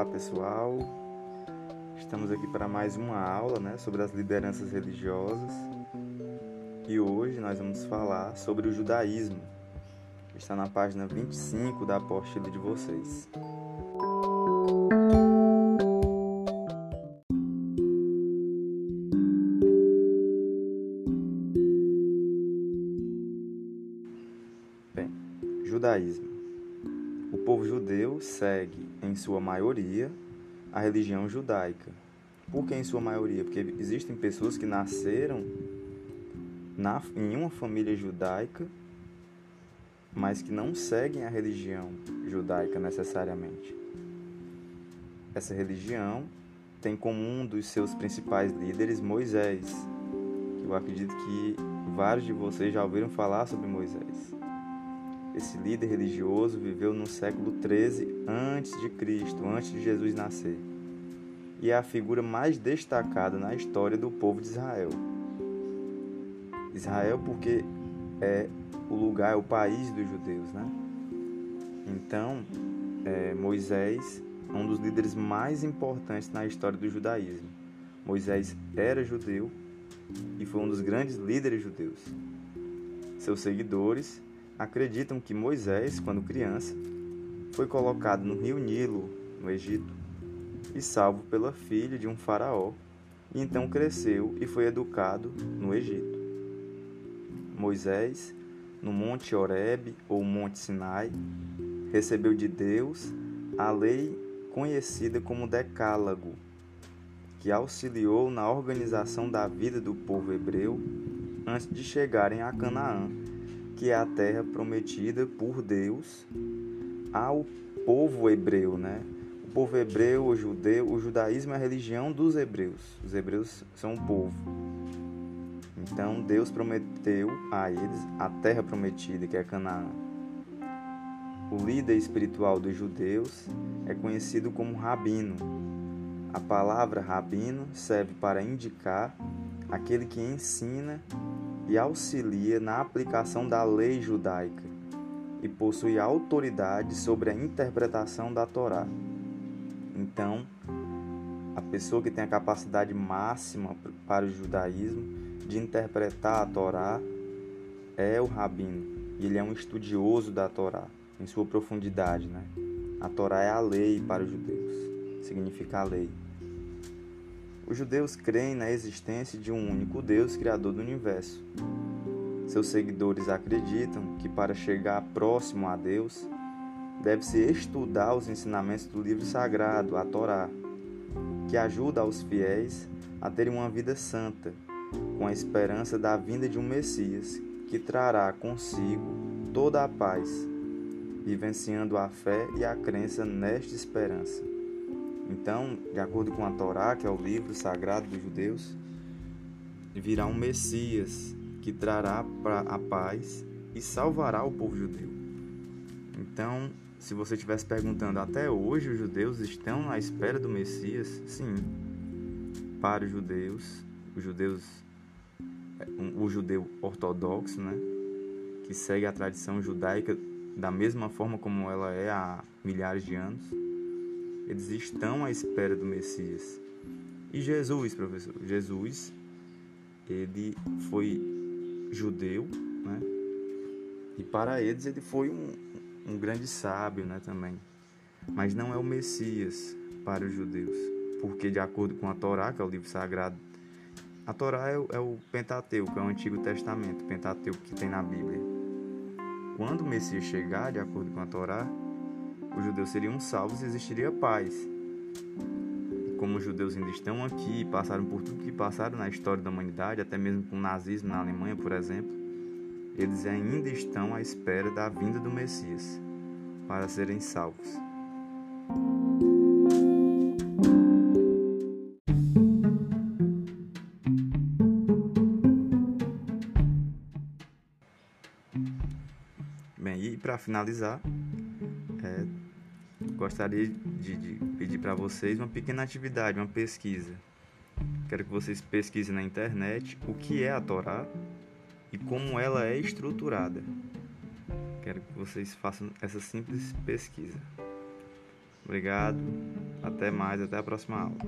Olá pessoal, estamos aqui para mais uma aula né, sobre as lideranças religiosas e hoje nós vamos falar sobre o judaísmo. Está na página 25 da apostila de vocês. Bem, judaísmo. O povo judeu segue, em sua maioria, a religião judaica. Por que em sua maioria? Porque existem pessoas que nasceram na, em uma família judaica, mas que não seguem a religião judaica necessariamente. Essa religião tem como um dos seus principais líderes Moisés. Eu acredito que vários de vocês já ouviram falar sobre Moisés. Esse líder religioso viveu no século 13 antes de Cristo, antes de Jesus nascer. E é a figura mais destacada na história do povo de Israel. Israel porque é o lugar, é o país dos judeus, né? Então, é, Moisés é um dos líderes mais importantes na história do judaísmo. Moisés era judeu e foi um dos grandes líderes judeus. Seus seguidores acreditam que Moisés, quando criança, foi colocado no rio Nilo, no Egito, e salvo pela filha de um faraó, e então cresceu e foi educado no Egito. Moisés, no Monte Horebe ou Monte Sinai, recebeu de Deus a lei conhecida como Decálago, que auxiliou na organização da vida do povo hebreu antes de chegarem a Canaã que é a terra prometida por Deus ao povo hebreu, né? O povo hebreu, o judeu, o judaísmo é a religião dos hebreus. Os hebreus são o povo. Então Deus prometeu a eles a terra prometida, que é Canaã. O líder espiritual dos judeus é conhecido como rabino. A palavra rabino serve para indicar aquele que ensina e auxilia na aplicação da lei judaica e possui autoridade sobre a interpretação da Torá. Então, a pessoa que tem a capacidade máxima para o judaísmo de interpretar a Torá é o rabino. Ele é um estudioso da Torá em sua profundidade, né? A Torá é a lei para os judeus, significa a lei. Os judeus creem na existência de um único Deus, criador do universo. Seus seguidores acreditam que para chegar próximo a Deus, deve-se estudar os ensinamentos do livro sagrado, a Torá, que ajuda aos fiéis a terem uma vida santa, com a esperança da vinda de um Messias que trará consigo toda a paz, vivenciando a fé e a crença nesta esperança. Então, de acordo com a Torá, que é o livro sagrado dos judeus, virá um Messias que trará a paz e salvará o povo judeu. Então, se você estivesse perguntando até hoje os judeus estão à espera do Messias, sim. Para os judeus, os judeus o judeu ortodoxo, né, que segue a tradição judaica da mesma forma como ela é há milhares de anos, eles estão à espera do Messias. E Jesus, professor? Jesus, ele foi judeu, né? E para eles ele foi um, um grande sábio, né, também. Mas não é o Messias para os judeus, porque de acordo com a Torá, que é o livro sagrado, a Torá é, é o Pentateuco, é o Antigo Testamento, o Pentateuco que tem na Bíblia. Quando o Messias chegar, de acordo com a Torá, os judeus seriam salvos e existiria paz. E como os judeus ainda estão aqui, passaram por tudo que passaram na história da humanidade, até mesmo com o nazismo na Alemanha, por exemplo, eles ainda estão à espera da vinda do Messias para serem salvos. Bem, e para finalizar, é, gostaria de, de pedir para vocês uma pequena atividade, uma pesquisa. Quero que vocês pesquisem na internet o que é a Torá e como ela é estruturada. Quero que vocês façam essa simples pesquisa. Obrigado. Até mais, até a próxima aula.